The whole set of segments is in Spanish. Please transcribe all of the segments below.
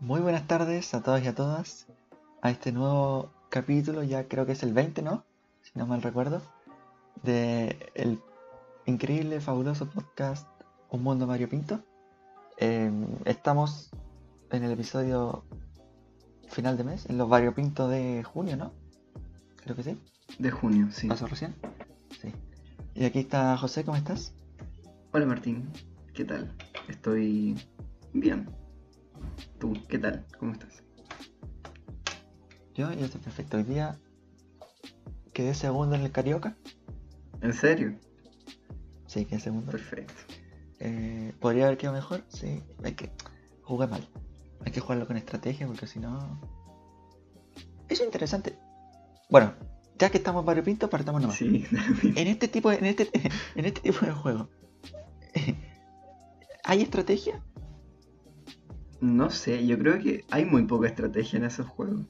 Muy buenas tardes a todos y a todas a este nuevo capítulo, ya creo que es el 20, ¿no? Si no mal recuerdo, de el increíble, fabuloso podcast Un Mundo Mario Pinto. Eh, estamos en el episodio final de mes, en los Mario Pinto de junio, ¿no? Creo que sí. De junio, sí. ¿Pasó recién? Sí. Y aquí está José, ¿cómo estás? Hola Martín, ¿qué tal? Estoy bien. ¿Tú qué tal? ¿Cómo estás? Yo, yo estoy perfecto. Hoy día quedé segundo en el Carioca. ¿En serio? Sí, quedé segundo. Perfecto. Eh, ¿Podría haber quedado mejor? Sí. Hay que jugué mal. Hay que jugarlo con estrategia porque si no... Es interesante. Bueno, ya que estamos en Barrio Pinto, partamos nomás. Sí, En este tipo de, en este, en este tipo de juego, ¿hay estrategia? No sé, yo creo que hay muy poca estrategia en esos juegos.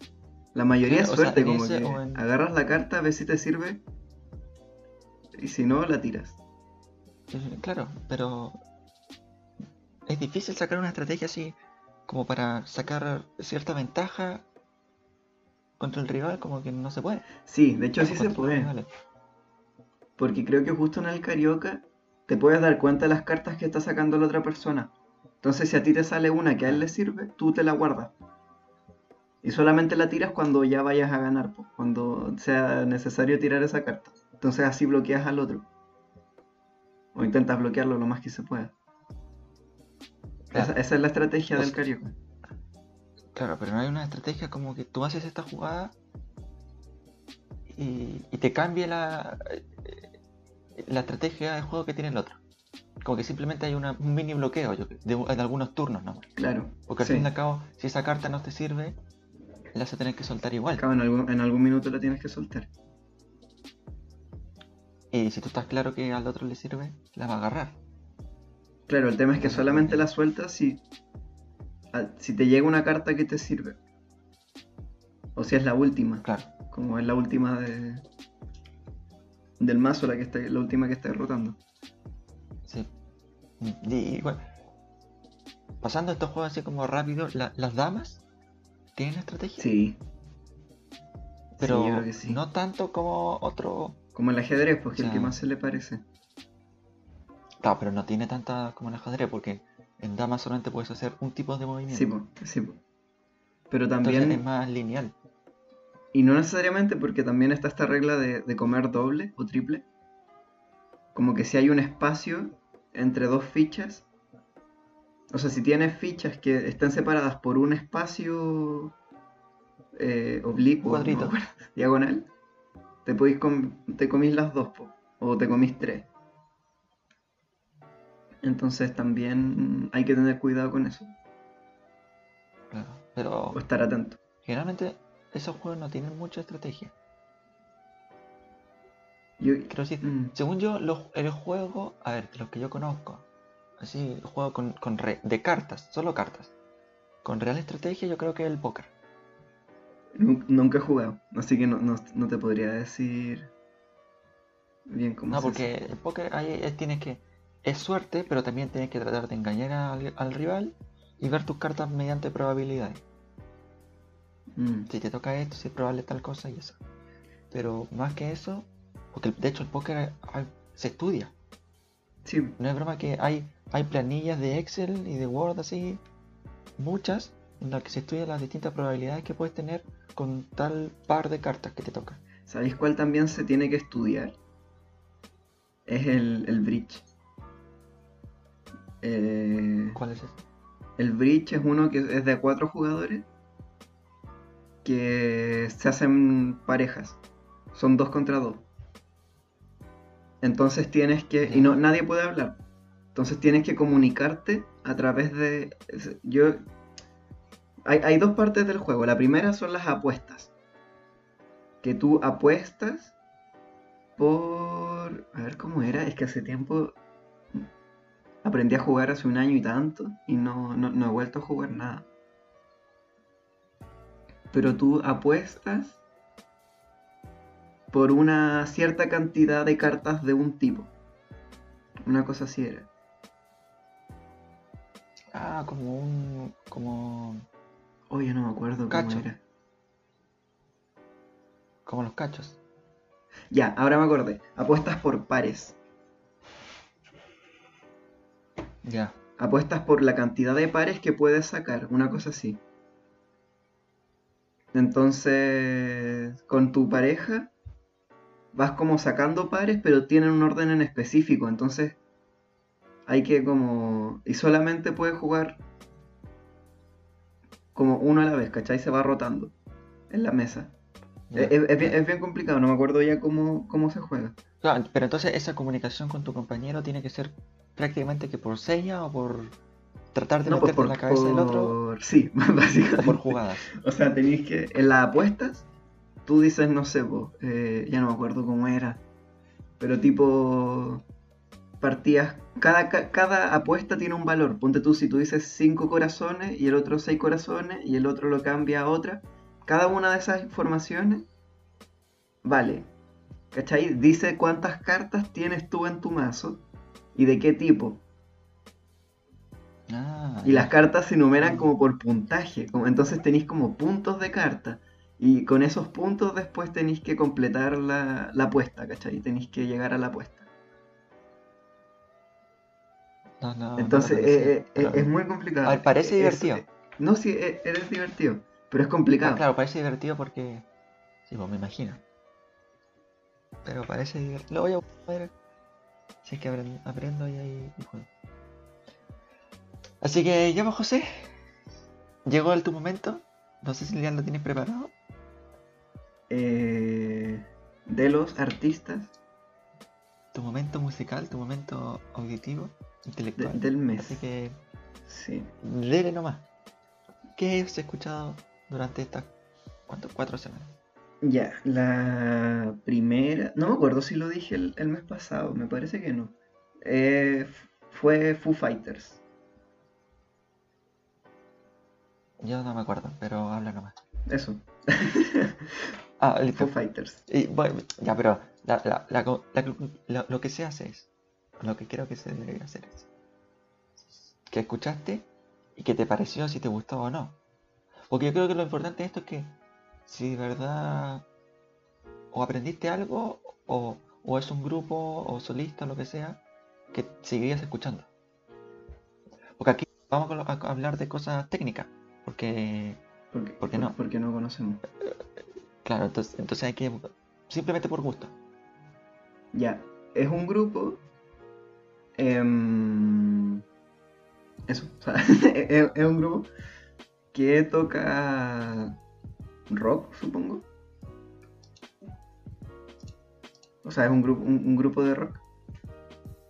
La mayoría Claro, es o sea, suerte, como ese que en- agarras la carta, ves si te sirve y si no, la tiras. Claro, pero es difícil sacar una estrategia así como para sacar cierta ventaja contra el rival, como que no se puede. Sí, de hecho sí se puede. Porque creo que justo en el Carioca te puedes dar cuenta de las cartas que está sacando la otra persona. Entonces, si a ti te sale una que a él le sirve, tú te la guardas. Y solamente la tiras cuando ya vayas a ganar, cuando sea necesario tirar esa carta. Entonces así bloqueas al otro. O intentas bloquearlo lo más que se pueda. Claro. Esa, esa es la estrategia O del Carioca. Claro, pero no hay una estrategia como que tú haces esta jugada y, y te cambie la, eh, la estrategia de juego que tiene el otro. Como que simplemente hay una- un mini bloqueo yo, de, algunos turnos, ¿no? Claro. Porque al sí. fin y al cabo, si esa carta no te sirve, la vas a tener que soltar igual. Acaba en algún, en algún minuto la tienes que soltar. Y si tú estás claro que al otro le sirve, la va a agarrar. Claro, el tema es que solamente la sueltas si, si te llega una carta que te sirve. O si es la última. Claro. Como es la última de del mazo, la que está, la última que está derrotando. Y, bueno, pasando estos juegos así como rápido, la- las damas tienen estrategia. Sí. pero sí, yo creo que sí. no tanto como otro. Como el ajedrez, pues que el O que más se le parece. Claro, pero no tiene tanta como el ajedrez, porque en damas solamente puedes hacer un tipo de movimiento. Sí, sí. Pero Entonces también, es más lineal. y no necesariamente porque también está esta regla de, de comer doble o triple. Como que si hay un espacio entre dos fichas. O sea, si tienes fichas que están separadas por un espacio eh, oblicuo, Cuadrito. diagonal, te, podéis com- te comís las dos, po, o te comís tres. Entonces también hay que tener cuidado con eso, Claro. Pero o estar atento. generalmente esos juegos no tienen mucha estrategia. Yo, Quiero decir, mm, según yo, el juego, a ver, los que yo conozco, así, el juego con, con re- de cartas, solo cartas. Con real estrategia, yo creo que es el póker. nun- nunca he jugado, así que no, no- no te podría decir bien cómo No, es porque eso. el póker ahí es- tienes que. Es suerte, pero también tienes que tratar de engañar al, al rival y ver tus cartas mediante probabilidades. Mm, Si te toca esto, si es probable tal cosa y eso. Pero más que eso, porque de hecho el póker hay- se estudia. Sí, No es broma que hay, hay planillas de Excel y de Word así, muchas, en las que se estudian las distintas probabilidades que puedes tener con tal par de cartas que te toca. ¿sabéis cuál también se tiene que estudiar? Es el, el bridge. Eh, ¿Cuál es ese? El bridge es uno que es de cuatro jugadores que se hacen parejas. Son dos contra dos. Entonces tienes que. Y no, nadie puede hablar. Entonces tienes que comunicarte a través de. Yo. Hay, hay dos partes del juego. La primera son las apuestas. Que tú apuestas por. A ver cómo era. Es que hace tiempo aprendí a jugar hace un año y tanto y no, no, no he vuelto a jugar nada. Pero tú apuestas por una cierta cantidad de cartas de un tipo. Una cosa así era. Ah, como un. como. ya no me acuerdo cómo Cacho. era. Como los cachos. Ya, ahora me acordé. Apuestas por pares. Ya. Apuestas por la cantidad de pares que puedes sacar, una cosa así. Entonces, con tu pareja vas como sacando pares, pero tienen un orden en específico. Entonces, hay que como... Y solamente puedes jugar como uno a la vez, ¿cachai? Se va rotando en la mesa. Es, es bien, es bien complicado, no me acuerdo ya cómo, cómo se juega. Claro, pero entonces esa comunicación con tu compañero tiene que ser prácticamente que por seña o por tratar de No, pues meterte por, en la cabeza del otro Sí, o básicamente. por jugadas. O sea, tenéis que. En las apuestas, tú dices, no sé, po, eh, ya no me acuerdo cómo era. Pero tipo. Partidas. Cada, ca- cada apuesta tiene un valor. Ponte tú, si tú dices 5 corazones y el otro 6 corazones y el otro lo cambia a otra. Cada una de esas informaciones vale. ¿Cachai? Dice cuántas cartas tienes tú en tu mazo y de qué tipo. Ah, Y las cartas se numeran como por puntaje, como- entonces tenéis como puntos de carta. Y con esos puntos después tenéis que completar la, la apuesta, ¿cachai? Tenéis que llegar a la apuesta. No, no, no Entonces lo eh, eh, pero- es muy complicado. A ver, parece Es- divertido. eh, no, sí, eh, es divertido, pero es Ah, complicado. claro, parece divertido porque. Sí, pues me imagino. Pero parece divertido. Lo voy a ver. Si es que aprendo, y ahí y juego. Así que ya, pues, José. Llegó el tu momento. No sé si ya lo tienes preparado. Eh, de los artistas Tu momento musical, tu momento auditivo, de- intelectual. del mes. Así que Sí. dele nomás. ¿Qué has escuchado durante estas ¿cuánto? cuatro semanas? Ya, la primera, no me acuerdo si lo dije el, el mes pasado, me parece que no. Eh, fue Foo Fighters. Yo no me acuerdo, pero habla nomás. Eso, Ah, listo. Foo Fighters. Y, bueno, ya, pero la- lo que se hace es, lo que creo que se debería hacer es, que escuchaste y que te pareció si te gustó o no. Porque yo creo que lo importante de esto es que si de verdad o aprendiste algo o, o es un grupo o solista o lo que sea, que seguirías escuchando. Porque aquí vamos a, hablar de cosas técnicas, porque Porque, ¿Por qué no? Porque no conocemos. Claro, entonces, entonces hay que simplemente por gusto. Ya, es un grupo. em, eso, o sea, es, es un grupo que toca rock, supongo. O sea, es un grupo, un, un grupo de rock.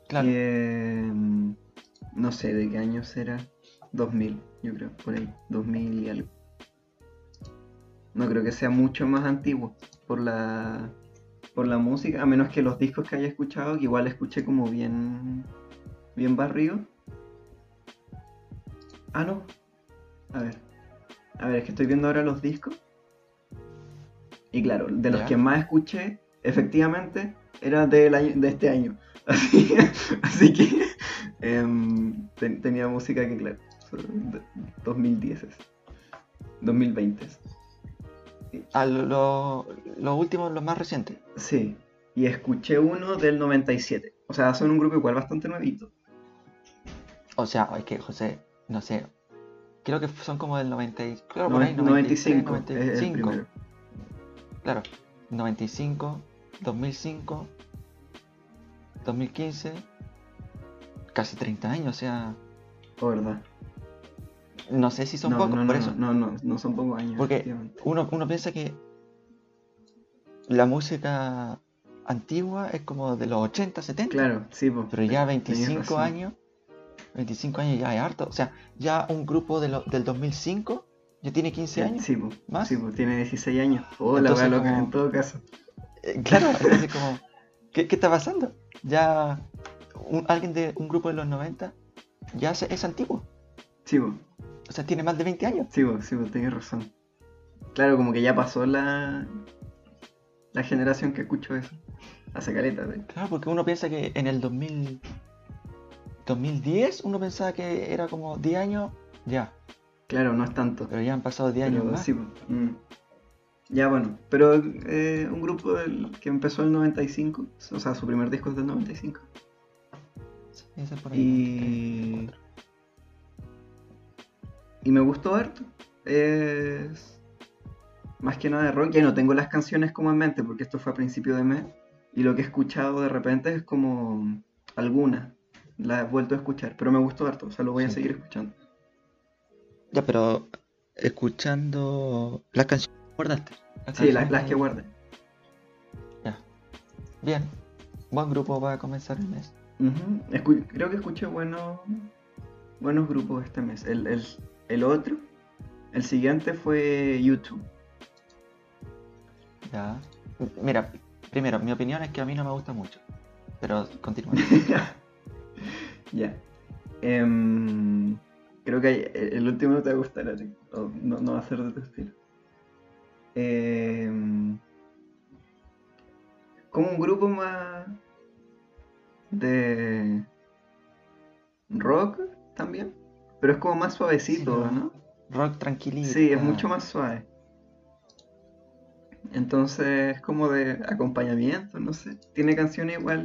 Claro. que, em, no sé de qué año será. 2000, yo creo, por ahí. 2000 y algo. No creo que sea mucho más antiguo por la por la música, a menos que los discos que haya escuchado, que igual escuché como bien bien barrido. Ah, no. A ver. A ver, es que estoy viendo ahora los discos. Y claro, de los Ya. que más escuché, efectivamente, era del año, de este año. Así, así que em, ten- tenía música que, claro, son de 2010, 2020. Ah, lo, lo, lo último, lo más reciente. Sí, y escuché uno del 97. O sea, son un grupo igual bastante nuevito. O sea, es que José, no sé. Creo que son como del 90. y- Claro, por Noven- ahí, 95 93, es el 95. primero. Claro, 95, 2005, 2015, casi 30 años. O sea, Oh, verdad. No sé si son no, pocos, no, por no, eso. no, no, no son pocos años. Porque uno, uno piensa que la música antigua es como de los 80, 70. Claro, sí, pues. Pero ya tenés 25 razón. años, 25 años ya es harto. O sea, ya un grupo de lo- del 2005 ya tiene 15 años. Sí, pues. ¿Más? Sí, pues, tiene 16 años. Oh, la Entonces, wea loca, como- en todo caso. Eh, claro, entonces como, ¿qué, qué está pasando? Ya un- alguien de un grupo de los 90 ya se- es antiguo. Sí, pues. O sea, tiene más de 20 años. Sí, pues, sí, pues, tienes razón. Claro, como que ya pasó la, la generación que escuchó eso. Hace caleta, de Claro, porque uno piensa que en el 2000, 2010 uno pensaba que era como 10 años ya. Claro, no es tanto. Pero ya han pasado 10 años más. sí, mm. Ya bueno, pero eh, un grupo del- que empezó en el 95, o sea, su primer disco es del 95. Sí, ese por ahí. Y, y me gustó harto. Es más que nada de rock. Ya no tengo las canciones como en mente porque esto fue a principio de mes. Y lo que he escuchado de repente es como alguna. La he vuelto a escuchar, pero me gustó harto. O sea, lo voy a seguir escuchando. Ya, pero escuchando las canciones que guardaste. Sí, las, canciones las que guardé. Ya. Bien. Buen grupo para comenzar el mes. Escu- creo que escuché buenos, buenos grupos este mes. El, el- el otro, el siguiente fue YouTube. Ya. Mira, primero, mi opinión es que a mí no me gusta mucho. Pero continúa. ya. Em, creo que el último no te va a gustar a ti. o no, no va a ser de tu estilo. Em, como un grupo más de rock también. Pero es como más suavecito, Sí, ¿no? Rock tranquilito. Sí, es mucho más suave. Entonces es como de acompañamiento, no sé. Tiene canciones igual.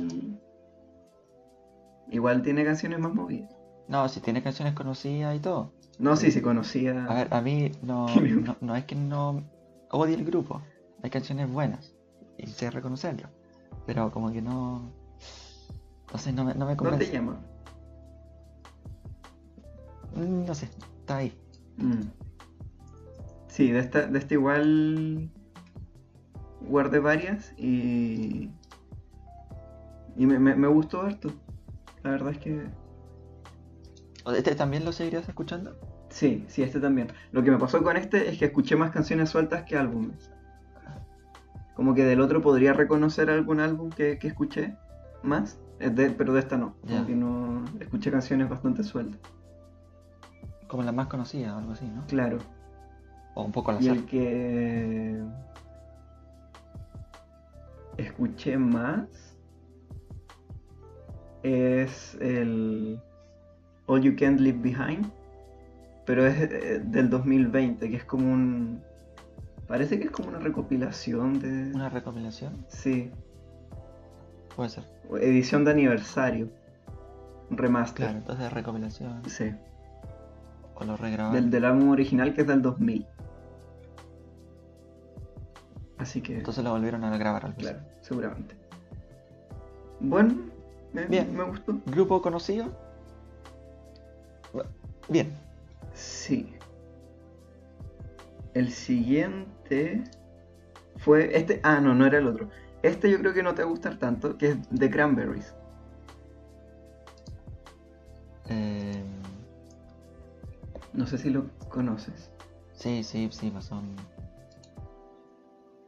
Igual tiene canciones más movidas. No, si tiene canciones conocidas y todo. No, sí, sí conocía. A ver, a mí no, no, no es que no odie el grupo. Hay canciones buenas. Y sé reconocerlo. Pero como que no. No sé, no me, no me no te convence. llama. Mm, No sé, está ahí. Mm. Sí, de esta, de esta igual guardé varias y. Y me, me, me gustó harto. La verdad es que. ¿Este también lo seguirías escuchando? Sí, sí, este también. Lo que me pasó con este es que escuché más canciones sueltas que álbumes. Como que del otro podría reconocer algún álbum que, que escuché más, eh, de- pero de esta no. Como que no escuché canciones bastante sueltas. Como la más conocida o algo así, ¿no? Claro. O un poco al Y azar. el que escuché más es el All You Can't Leave Behind, pero es eh, del 2020, que es como un... Parece que es como una recopilación de... Una recopilación, Sí, puede ser. edición de aniversario. Un remaster. Claro, entonces recopilación. Sí, Regraban. del, del álbum original que es del 2000. Así que... Entonces lo volvieron a grabar así. Claro, seguramente. Bueno, me, Bien. me gustó. ¿Grupo conocido? Bien. Sí. El siguiente fue este. Ah, no, no era el otro. Este yo creo que no te va a gustar tanto, que es The Cranberries. Eh, No sé si lo conoces. sí, sí, sí, pues son.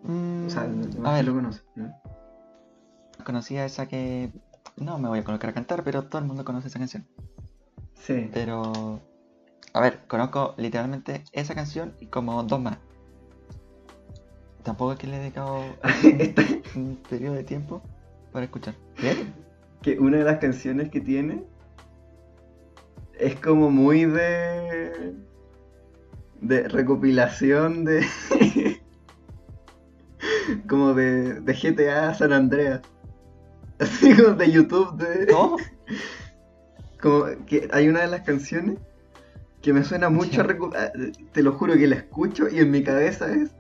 Mm, O sea, no a ver, lo conoces. ¿no? conocía esa que. No me voy a colocar a cantar, pero todo el mundo conoce esa canción. Sí. Pero. A ver, conozco literalmente esa canción y como dos más. Tampoco es que le he dedicado Esta- un periodo de tiempo para escuchar. ¿Bien? que una de las canciones que tiene es como muy de de recopilación de como de, de GTA San Andreas. Así como de YouTube de ¿Cómo? como que hay una de las canciones que me suena mucho a te lo juro que la escucho y en mi cabeza es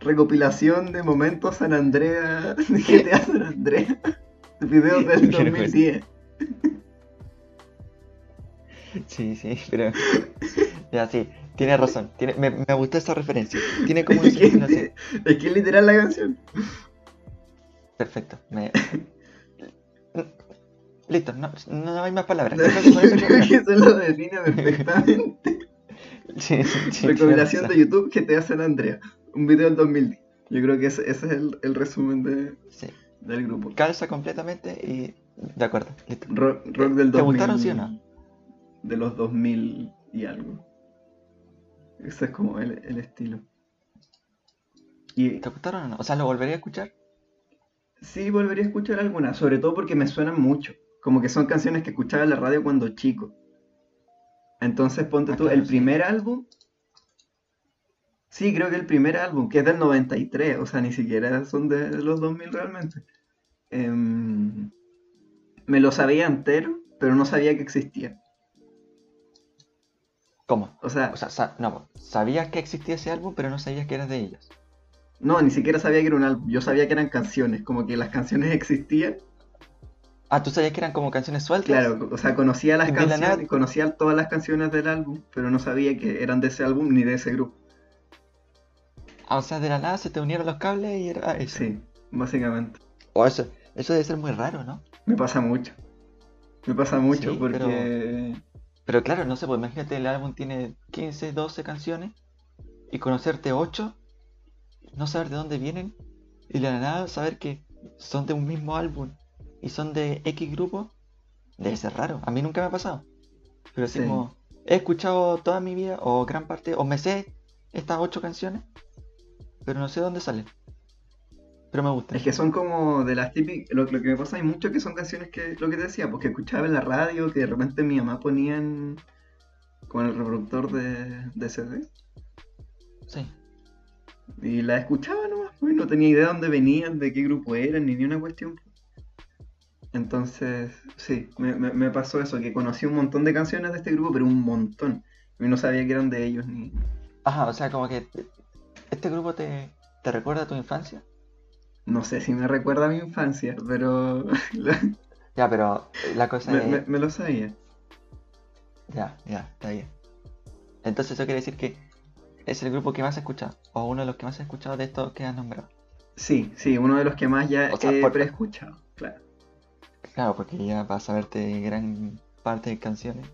recopilación de momentos San Andreas de GTA San Andreas videos del Qué 2010 Sí, sí, pero. Ya, sí, tiene razón. Tiene, me, me gustó esa referencia. Tiene como un Es es que es literal la canción. Perfecto. me- Listo, no, no hay más palabras. Yo Creo que eso lo define perfectamente. Sí, tiene de YouTube que te hacen Andrea. Un video del 2010. Yo creo que ese, ese es el, el resumen de, del grupo. Calza completamente y. De acuerdo, listo. Rock, rock del 2000. ¿Te gustaron, sí o no? De los 2000 y algo. Ese es como el, el estilo. Y ¿Te gustaron o no? O sea, ¿lo volvería a escuchar? sí volvería a escuchar algunas, sobre todo porque me suenan mucho. Como que son canciones que escuchaba en la radio cuando chico. Entonces ponte Ah, tú, claro, el sí. primer álbum Sí, creo que el primer álbum, que es del 93, o sea, ni siquiera son de los 2000 realmente. Em, me lo sabía entero, pero no sabía que existía. ¿Cómo? O sea, O sea, sa- no, sabías que existía ese álbum, pero no sabías que eras de ellos. no, ni siquiera sabía que era un álbum. Yo sabía que eran canciones, como que las canciones existían. Ah, ¿tú sabías que eran como canciones sueltas? Claro, o sea, conocía las canciones, conocía todas las canciones del álbum, pero no sabía que eran de ese álbum ni de ese grupo. Ah, o sea, de la nada se te unieron los cables y era eso. Sí, básicamente. O eso, eso debe ser muy raro, ¿no? Me pasa mucho. Me pasa mucho Sí, porque... Pero claro, no sé, pues imagínate, el álbum tiene 15, 12 canciones y conocerte 8, no saber de dónde vienen y de la nada saber que son de un mismo álbum y son de X grupo, debe ser raro. A mí nunca me ha pasado. Pero así Sí. como, he escuchado toda mi vida o gran parte, o me sé estas 8 canciones, pero no sé dónde salen. Pero me gustan. Es que son como de las típicas, lo, lo que me pasa hay mucho que son canciones que, lo que te decía, porque escuchaba en la radio, que de repente mi mamá ponía en, con el reproductor de, de CD, Sí. y la escuchaba nomás, pues, no tenía idea de dónde venían, de qué grupo eran, ni ni una cuestión. Entonces, sí, me, me- me pasó eso, que conocí un montón de canciones de este grupo, pero un montón, y no sabía que eran de ellos, ni... Ajá, o sea, como que este grupo te, te recuerda a tu infancia. No sé si me recuerda a mi infancia, pero Ya, pero la cosa me, es... me- me lo sabía. Ya, ya, está bien. Entonces eso quiere decir que es el grupo que más he escuchado, o uno de los que más he escuchado de estos que has nombrado. Sí, sí, uno de los que más ya O sea, he por- preescuchado, claro. Claro, porque ya vas a saberte gran parte de canciones,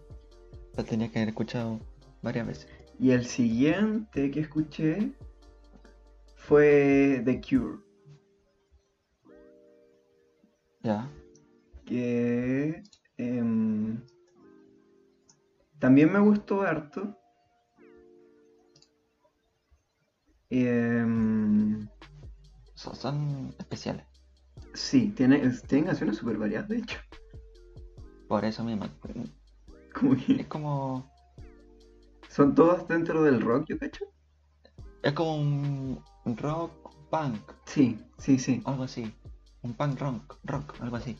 las tenías que haber escuchado varias veces. Y el siguiente que escuché fue The Cure, Ya, que em, también me gustó harto. Em, son, son especiales, sí, tiene, tienen canciones súper variadas, de hecho. por eso mismo. Es como, son todas dentro del rock, ¿yo cacho? es como un rock punk, Sí, sí, sí. algo así. Un punk rock, rock, algo así.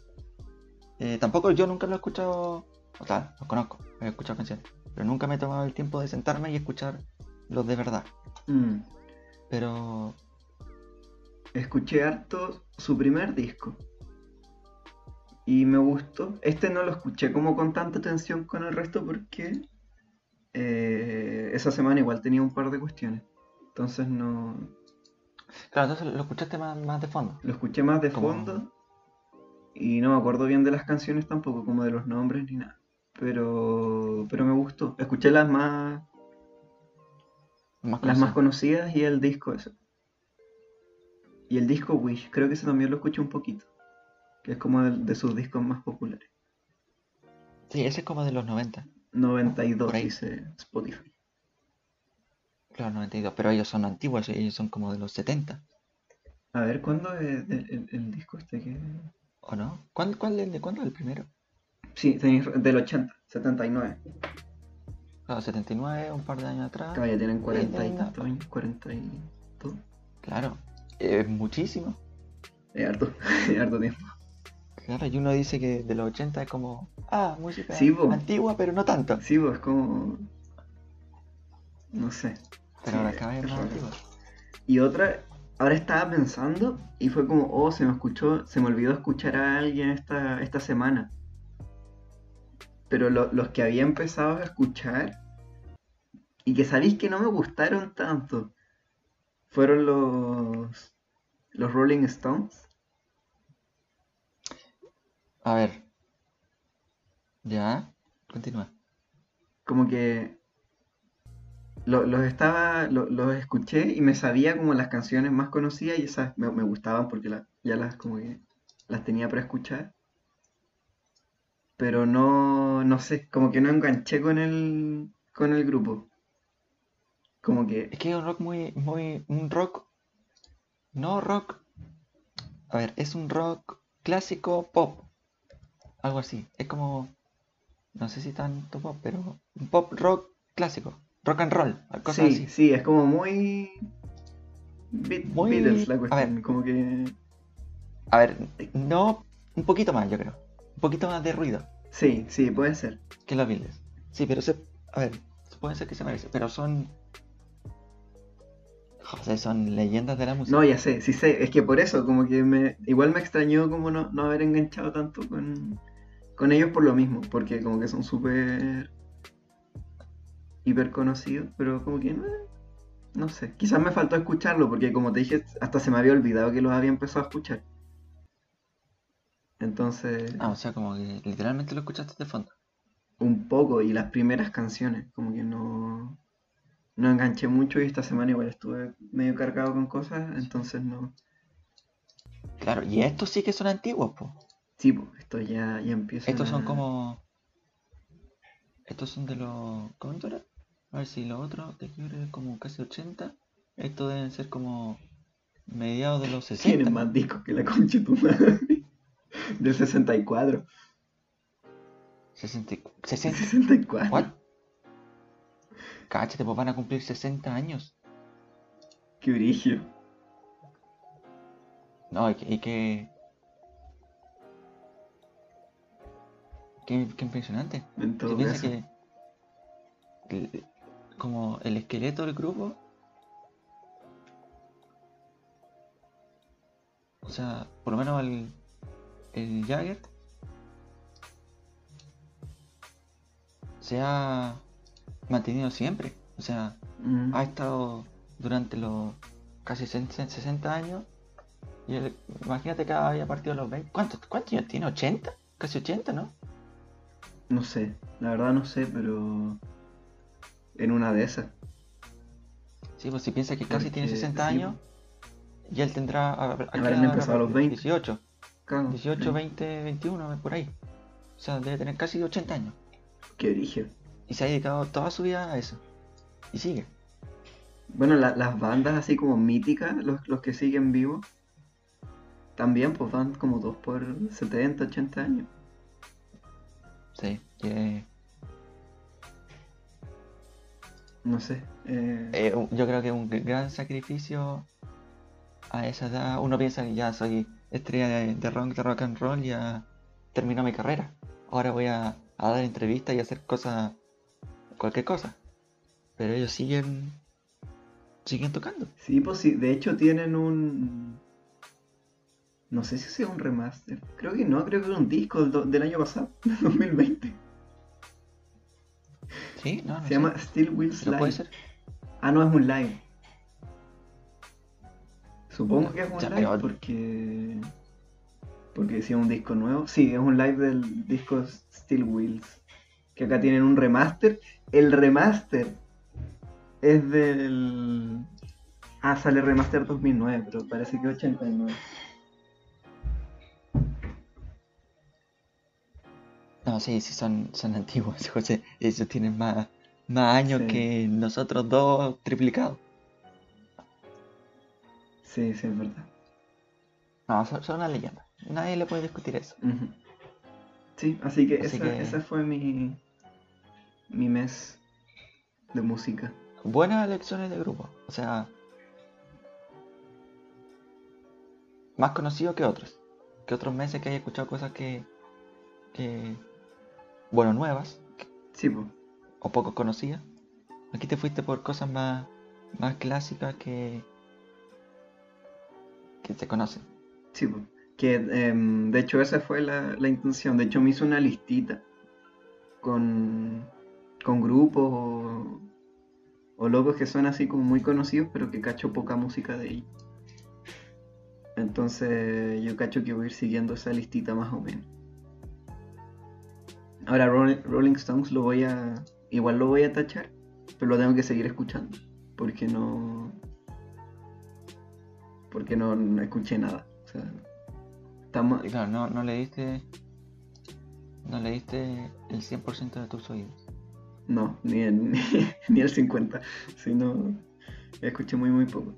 Eh, tampoco yo nunca lo he escuchado, o sea, los conozco, he escuchado canciones, pero nunca me he tomado el tiempo de sentarme y escuchar los de verdad. Mm. Pero Escuché harto su primer disco. Y me gustó. Este no lo escuché como con tanta atención con el resto porque eh, esa semana igual tenía un par de cuestiones. Entonces no. Claro, entonces lo escuchaste más, más de fondo. Lo escuché más de fondo. Y no me acuerdo bien de las canciones tampoco, como de los nombres ni nada. Pero, pero me gustó. Escuché las más, Más las más conocidas y el disco ese. Y el disco Wish, creo que ese también lo escuché un poquito. Que es como de, de sus discos más populares. Sí, ese es como de los 90. 92 Por ahí. dice Spotify. Claro, 92. Pero ellos son antiguos, ellos son como de los 70. A ver, ¿cuándo es el, el- el disco este que...? ¿O no? ¿Cuál, cuál es el de cuándo? ¿El primero? Sí, del 80, 79. Claro, 79, un par de años atrás. Claro, ya tienen 40 y tantos años, 42. Claro, es muchísimo. Es harto, es harto tiempo. Claro, y uno dice que de los 80 es como, ah, música Sí, antigua, pero no tanto. Sí, pues como... No sé. Pero ahora cada vez más. Y otra, ahora estaba pensando y fue como, oh, se me escuchó, se me olvidó escuchar a alguien esta, esta semana. Pero lo- los que había empezado a escuchar y que sabéis que no me gustaron tanto fueron los, los Rolling Stones. A ver. Ya, continúa. Como que lo- los estaba, lo- los escuché y me sabía como las canciones más conocidas y esas me, me gustaban porque la- ya las como que las tenía para escuchar. Pero no, no sé, como que no enganché con el, con el grupo. Como que, Es que es un rock muy, muy, un rock, no rock, a ver, es un rock clásico pop, algo así, es como, no sé si tanto pop, pero un pop rock clásico, rock and roll, cosas Sí, así. sí, es como muy. Beat- Muy- Beatles la a cuestión. ver. Como que. A ver, no, un poquito más, yo creo. Un poquito más de ruido Sí, sí, puede ser. que los Beatles. Sí, pero se, a ver, puede ser que se merece, pero son, José, son leyendas de la música. No, ya sé, sí sé. Es que por eso, como que me. Igual me extrañó como no, no haber enganchado tanto con, con ellos por lo mismo. Porque como que son súper. Hiper conocidos. Pero como que no. No sé. Quizás me faltó escucharlo. Porque como te dije, hasta se me había olvidado que los había empezado a escuchar. Entonces. Ah, o sea, como que literalmente lo escuchaste de fondo. un poco y las primeras canciones, como que no, no enganché mucho y esta semana igual estuve medio cargado con cosas, entonces no. Claro, y estos sí que son antiguos, pues. Sí, pues, esto ya, ya empieza. Estos son como. Estos son de los. ¿Cuánto era? A ver si los otros de Cure es como casi 80. Estos deben ser como. mediados de los 60. Tienen más discos que la concha de tu madre. Del 64. 60. 60. 64. ¿What? Cáchate, pues van a cumplir 60 años. Qué brillo. No, y que. y que- Qué, qué impresionante. En todo piensa caso. que. El- como el esqueleto del grupo. O sea, por lo menos el. El Jagger. Se ha mantenido siempre. O sea, Mm, ha estado durante los casi 60 60 años. Y él- imagínate que había partido los 20. ¿Cuántos, ¿Cuántos años tiene? ¿80? Casi 80, ¿no? No sé, la verdad no sé, pero. En una de esas. Sí, pues si piensa que casi tiene Porque, 60 sí, años, y él tendrá. a- a- ¿a qué Habrán empezado a los habrá? 20. 18, Claro, 18, sí. 20, 21, por ahí. O sea, debe tener casi 80 años. Qué brillo. Y se ha dedicado toda su vida a eso. Y sigue. Bueno, la- las bandas así como míticas, los, los que siguen vivos, también pues van como dos por 70, 80 años. Sí. No sé. eh, eh, yo creo que es un gran sacrificio a esa edad. Uno piensa que ya soy estrella de, de rock, de rock and roll, ya terminó mi carrera. Ahora voy a, a dar entrevistas y hacer cosas, cualquier cosa. Pero ellos siguen, siguen tocando. Sí, pues sí, de hecho tienen un... No sé si sea un remaster. Creo que no, creo que es un disco del, del año pasado, 2020. Sí, no, no Se sé. llama Still Will Slide. puede ser. Ah, no, es un live. Supongo que es un live porque... Porque decía un disco nuevo. Sí, es un live del disco Still Wheels. Que acá tienen un remaster. El remaster es del... Ah, sale remaster 2009, pero parece que 89. No, sí, sí, son, son antiguos, José. Ellos tienen más, más años Sí. que nosotros dos triplicados. Sí, sí, es verdad. No, son, son una leyenda. Nadie le puede discutir eso. Sí, así que, Así esa, que- esa fue mi, mi mes de música. Buenas elecciones de grupo. O sea, más conocido que otros. Que otros meses que haya escuchado cosas que, que bueno, nuevas Sí, pues. o poco conocidas. Aquí te fuiste por cosas más, más clásicas que, que se conocen. Sí, po. que em, de hecho esa fue la, la intención. De hecho me hice una listita con, con grupos o, o locos que son así como muy conocidos, pero que cacho poca música de ellos. Entonces yo cacho que voy a ir siguiendo esa listita más o menos. Ahora Rolling, Stones lo voy a... Igual lo voy a tachar, pero lo tengo que seguir escuchando. Porque no... Porque no, no escuché nada. O sea, estamos... Claro, no, no le diste. No le diste el 100% de tus oídos. No, ni, en- ni el 50. Sino escuché muy muy poco.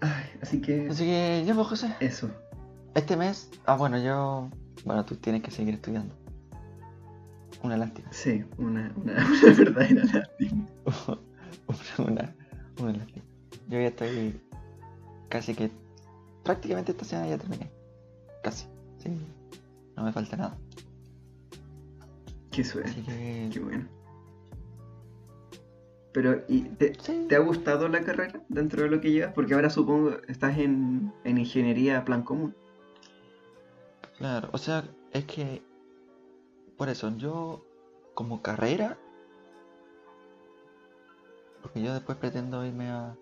Ay, así que Así que ya pues José. eso. Este mes. Ah bueno yo. Bueno tú tienes que seguir estudiando. Una lástima. Sí, una, una, una verdadera lástima. una, una lástima. Yo ya estoy casi que prácticamente esta semana ya terminé. Casi. Sí. No me falta nada. Qué suerte, Así que qué bueno. Pero, ¿y te, sí. te ha gustado la carrera dentro de lo que llevas? Porque ahora supongo estás en, en ingeniería plan común. Claro, o sea, es que por eso yo como carrera, porque yo después pretendo irme a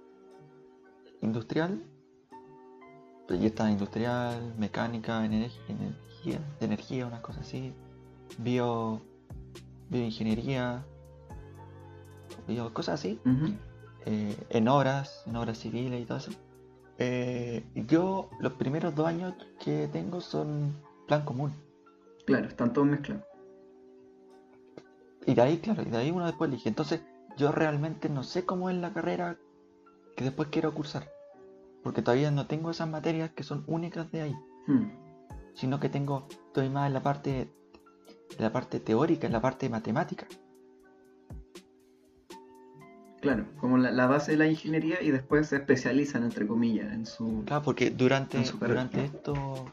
industrial, está industrial, mecánica, ener- energía, de energía, unas cosas así, bio, bioingeniería, bio, cosas así, eh, en obras, en obras civiles y todo eso. Eh, yo los primeros dos años que tengo son plan común. Claro, están todos mezclados. Y de ahí, claro, y de ahí uno después elige. Entonces, yo realmente no sé cómo es la carrera que después quiero cursar. Porque todavía no tengo esas materias que son únicas de ahí. Hmm, Sino que tengo, estoy más en la parte, en la parte teórica, en la parte matemática. Claro, como la, la base de la ingeniería y después se especializan, entre comillas, en su... Claro, porque durante, durante esto,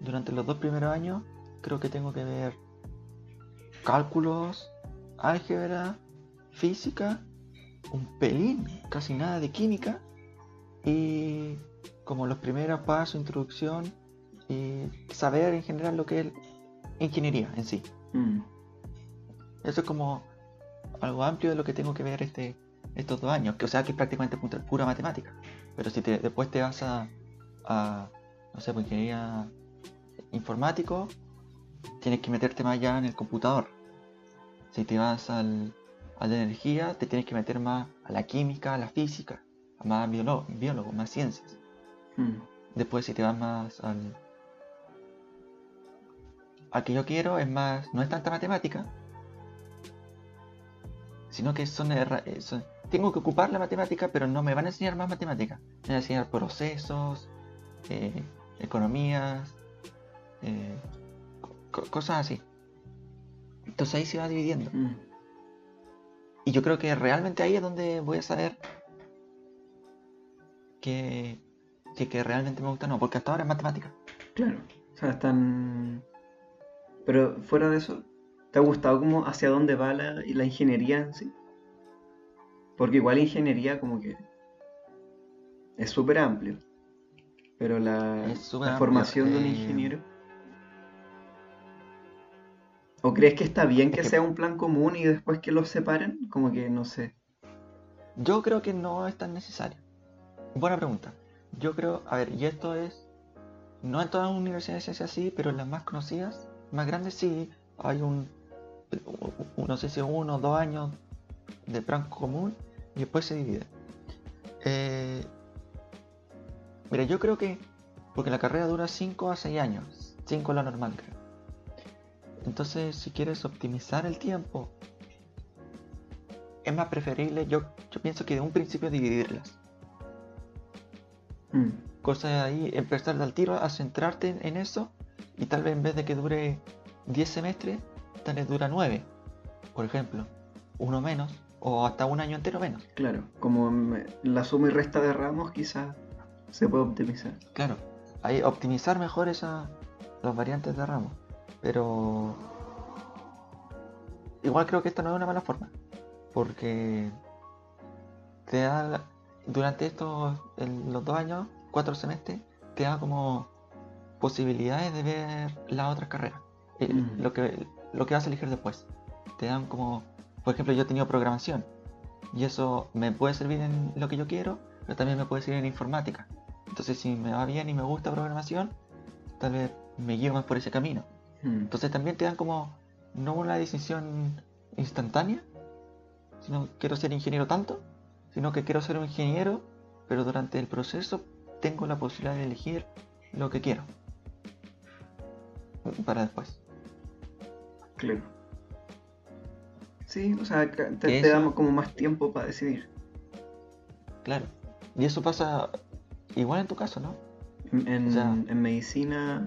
durante los dos primeros años, creo que tengo que ver cálculos, álgebra, física, un pelín, casi nada de química, y como los primeros pasos, introducción, y saber en general lo que es ingeniería en sí. Hmm, Eso es como algo amplio de lo que tengo que ver este, estos dos años, que o sea que es prácticamente pu- pura matemática. Pero si te- después te vas a, a, no sé, pues ingeniería informático, tienes que meterte más ya en el computador. Si te vas al, a la energía, te tienes que meter más a la química, a la física, a más biólogo, biólogo más ciencias. hmm. Después si te vas más al... Al que yo quiero es más... No es tanta matemática. Sino que son, eh, son- Tengo que ocupar la matemática, pero no me van a enseñar más matemática. Me van a enseñar procesos, eh, economías, eh, co- cosas así. Entonces ahí se va dividiendo. Hmm. Y yo creo que realmente ahí es donde voy a saber que, que, que realmente me gusta o no. Porque hasta ahora es matemática. Claro, o sea, están... Pero fuera de eso, ¿te ha gustado como hacia dónde va la, la ingeniería en sí? Porque igual ingeniería como que es súper amplio. Pero la, amplio, formación de un eh, ingeniero... ¿O crees que está bien Es que sea un plan común y después que los separen? Como que no sé. Yo creo que no es tan necesario. Buena pregunta. Yo creo, a ver, y esto es, no en todas las universidades es así, pero en las más conocidas, más grandes sí, hay un- no sé si uno o dos años de plan común y después se divide. Eh, mira, yo creo que, porque la carrera dura 5 a 6 años, 5 es lo normal creo. Entonces, si quieres optimizar el tiempo, es más preferible, yo, yo pienso que de un principio dividirlas. Mm, Cosa de ahí, empezar al tiro a centrarte en, en eso y tal vez en vez de que dure 10 semestres, tal vez dura 9, por ejemplo, uno menos o hasta un año entero menos. claro, como la suma y resta de ramos quizás se puede optimizar. Claro, ahí optimizar mejor esa, las variantes de ramo, pero igual creo que esto no es una mala forma, porque te da durante estos el- los dos años, cuatro semestres, te da como posibilidades de ver las otras carreras, eh, Mm. lo que lo que vas a elegir después. Te dan como, por ejemplo, yo he tenido programación y eso me puede servir en lo que yo quiero, pero también me puede servir en informática. Entonces, si me va bien y me gusta programación, tal vez me guío más por ese camino. Mm, Entonces, también te dan como no una decisión instantánea, sino quiero ser ingeniero tanto, sino que quiero ser un ingeniero, pero durante el proceso tengo la posibilidad de elegir lo que quiero para después. Claro. Sí, o sea, te, te Eso- damos como más tiempo para decidir. Claro. Y eso pasa igual en tu caso, ¿no? En, O sea- en medicina,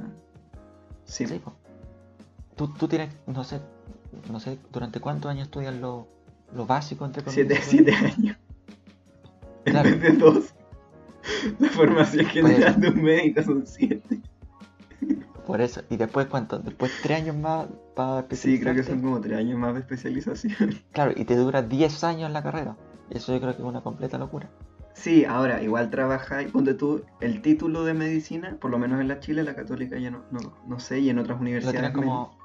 sí. Sí. Tú, tú tienes, no sé, no sé, ¿durante cuántos años estudias lo, lo básico, entre comillas? Siete, siete años. Claro. En vez de dos. La formación general Pues- de un médico son siete. Por eso. ¿Y después cuánto? Después tres años más para Sí, creo que son como tres años más de especialización. Claro, y te dura 10 años la carrera. Eso yo creo que es una completa locura. Sí, ahora, igual trabaja y ponte tú el título de medicina, por lo menos en la Chile, la católica ya no, no, no sé, y en otras universidades como.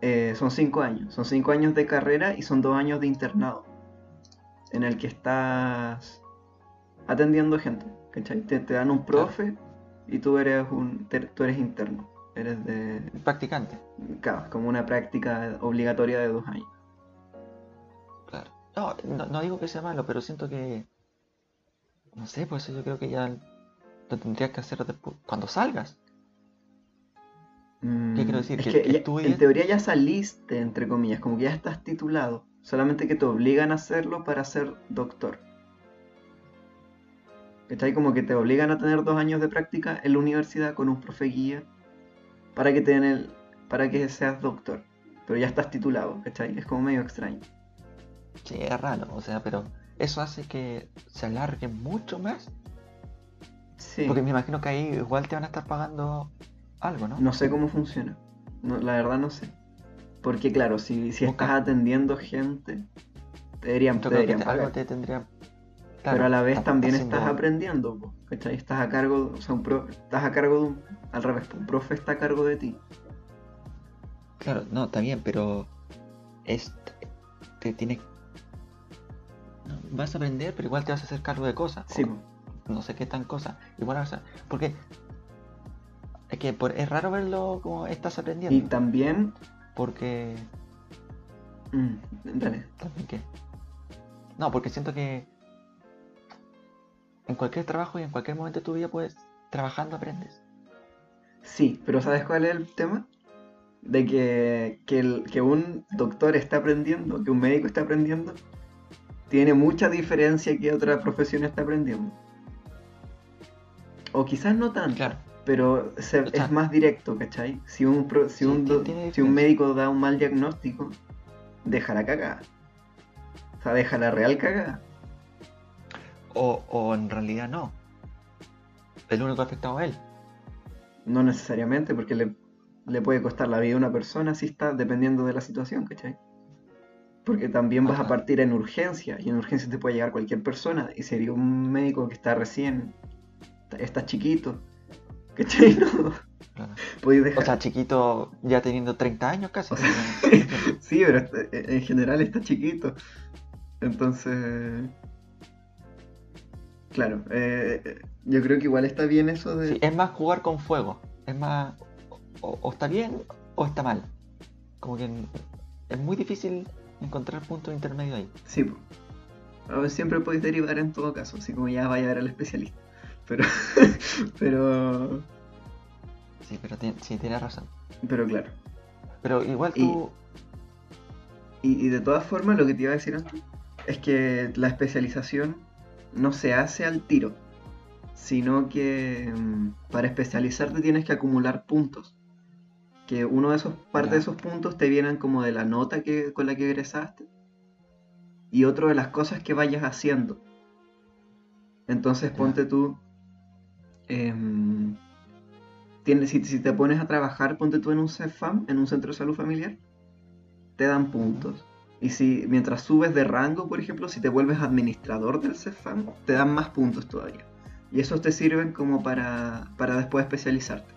Eh, son cinco años. Son cinco años de carrera y son dos años de internado. En el que estás atendiendo gente. ¿Cachai? Te, te dan un profe y tú eres un te- tú eres interno. Eres de. Practicante. Claro, como una práctica obligatoria de dos años. Claro. No, no, no digo que sea malo, pero siento que. No sé, pues eso yo creo que ya lo tendrías que hacer después, cuando salgas. Mm, quiero decir? Es Que- que, ya- en teoría ya saliste, entre comillas, como que ya estás titulado. Solamente que te obligan a hacerlo para ser doctor. ¿Cachai? Como que te obligan a tener dos años de práctica en la universidad con un profe guía para que te den el, para que seas doctor. Pero ya estás titulado, ¿cachai? Es como medio extraño. Sí, es raro, o sea, pero eso hace que se alargue mucho más. Sí. Porque me imagino que ahí igual te van a estar pagando algo, ¿no? No sé cómo funciona. No, la verdad no sé. Porque claro, si, si estás atendiendo gente, te deberían, te algo te Pero a la vez también estás aprendiendo, po, ¿cachai? Estás a cargo, o sea, un pro- estás a cargo de un, al revés, un profe está a cargo de ti. Claro, no, está bien, pero es, te tienes... no, vas a aprender, pero igual te vas a hacer cargo de cosas. Sí, o no sé qué tan cosas. Igual vas a... Porque es que por- es raro verlo como estás y aprendiendo. también, Porque... mm, dale, ¿También qué? No, porque siento que en cualquier trabajo y en cualquier momento de tu vida, pues, trabajando aprendes. sí, pero ¿sabes cuál es el tema? De que, que, el- que un doctor está aprendiendo, que un médico está aprendiendo, tiene mucha diferencia que otra profesión está aprendiendo. O quizás no tanto. Claro. pero se- O sea, es más directo, ¿cachai? Si un, pro- si, Sí, un, do- si un médico da un mal diagnóstico, deja la cagada. O sea, deja la real cagada. O, o en realidad no. El único afectado es él. No necesariamente, porque le, le puede costar la vida a una persona si está dependiendo de la situación, ¿cachai? Porque también vas a partir en urgencia, y en urgencia te puede llegar cualquier persona, y sería un médico que está recién, está, está chiquito, ¿cachai? No, Claro. dejar... O sea, chiquito ya teniendo 30 años casi. O sea, ¿no? Sí, pero está- en general está chiquito. Entonces, claro, eh, yo creo que igual está bien eso de... Sí, es más jugar con fuego. Es más. O, o está bien o está mal. Como que es muy difícil encontrar punto intermedio ahí. Sí, ver, siempre podéis derivar en todo caso, así como ya vaya a ver al especialista. Pero, pero, Sí, pero ti- sí, tienes razón. pero claro. Pero igual Y- tú. Y, y de todas formas, lo que te iba a decir antes es que la especialización no se hace al tiro, sino que mm, para especializarte tienes que acumular puntos. Que uno de esos, parte de esos puntos te vienen como de la nota que, con la que egresaste y otro de las cosas que vayas haciendo. Entonces ponte tú, em, tienes, si, si te pones a trabajar, ponte tú en un CEFAM, en un centro de salud familiar, te dan puntos. Y si mientras subes de rango, por ejemplo, si te vuelves administrador del CEFAM, te dan más puntos todavía. Y esos te sirven como para, para después especializarte.